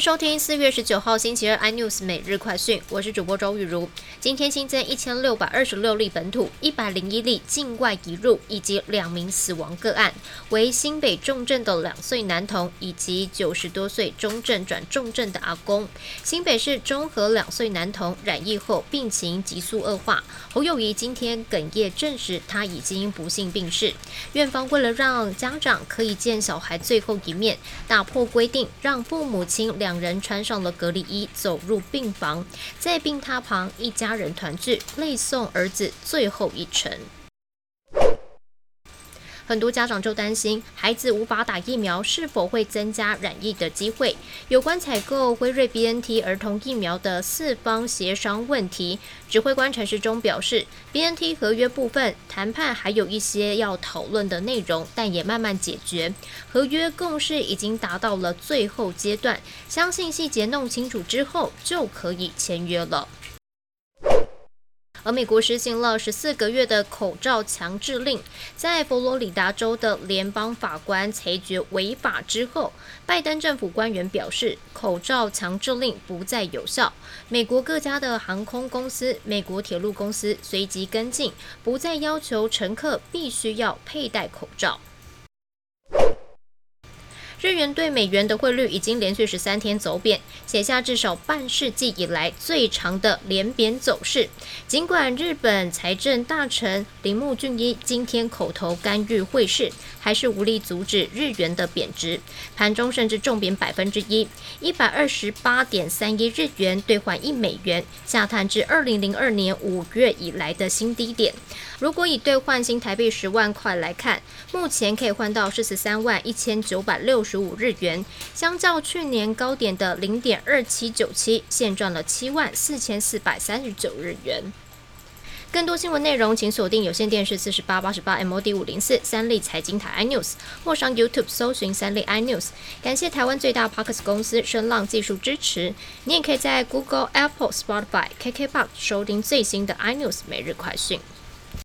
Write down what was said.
收听四月十九号星期二 iNews 每日快讯，我是主播周雨茹。今天新增一千六百二十六例本土，一百零一例境外移入，以及两名死亡个案，为新北重症的两岁男童以及九十多岁中症转重症的阿公。新北市中和两岁男童染疫后病情急速恶化，侯友谊今天哽咽证实他已经不幸病逝。院方为了让家长可以见小孩最后一面，打破规定，让父母亲。两两人穿上了隔离衣，走入病房，在病榻旁，一家人团聚，泪送儿子最后一程。很多家长就担心，孩子无法打疫苗，是否会增加染疫的机会？有关采购辉瑞 BNT 儿童疫苗的四方协商问题，指挥官陈时中表示，BNT 合约部分谈判还有一些要讨论的内容，但也慢慢解决。合约共识已经达到了最后阶段，相信细节弄清楚之后就可以签约了。而美国实行了十四个月的口罩强制令，在佛罗里达州的联邦法官裁决违法之后，拜登政府官员表示，口罩强制令不再有效。美国各家的航空公司、美国铁路公司随即跟进，不再要求乘客必须要佩戴口罩。日元对美元的汇率已经连续十三天走贬，写下至少半世纪以来最长的连贬走势。尽管日本财政大臣铃木俊一今天口头干预汇市，还是无力阻止日元的贬值，盘中甚至重贬百分之一，一百二十八点三一日元兑换一美元，下探至二零零二年五月以来的新低点。如果以兑换新台币十万块来看，目前可以换到四十三万一千九百六十五日元，相较去年高点的零点二七九七，现赚了七万四千四百三十九日元。更多新闻内容，请锁定有线电视四十八八十八 MOD 五零四三立财经台 iNews，或上 YouTube 搜寻三立 iNews。感谢台湾最大 Parkes 公司声浪技术支持。你也可以在 Google、Apple、Spotify、KKBox 收听最新的 iNews 每日快讯。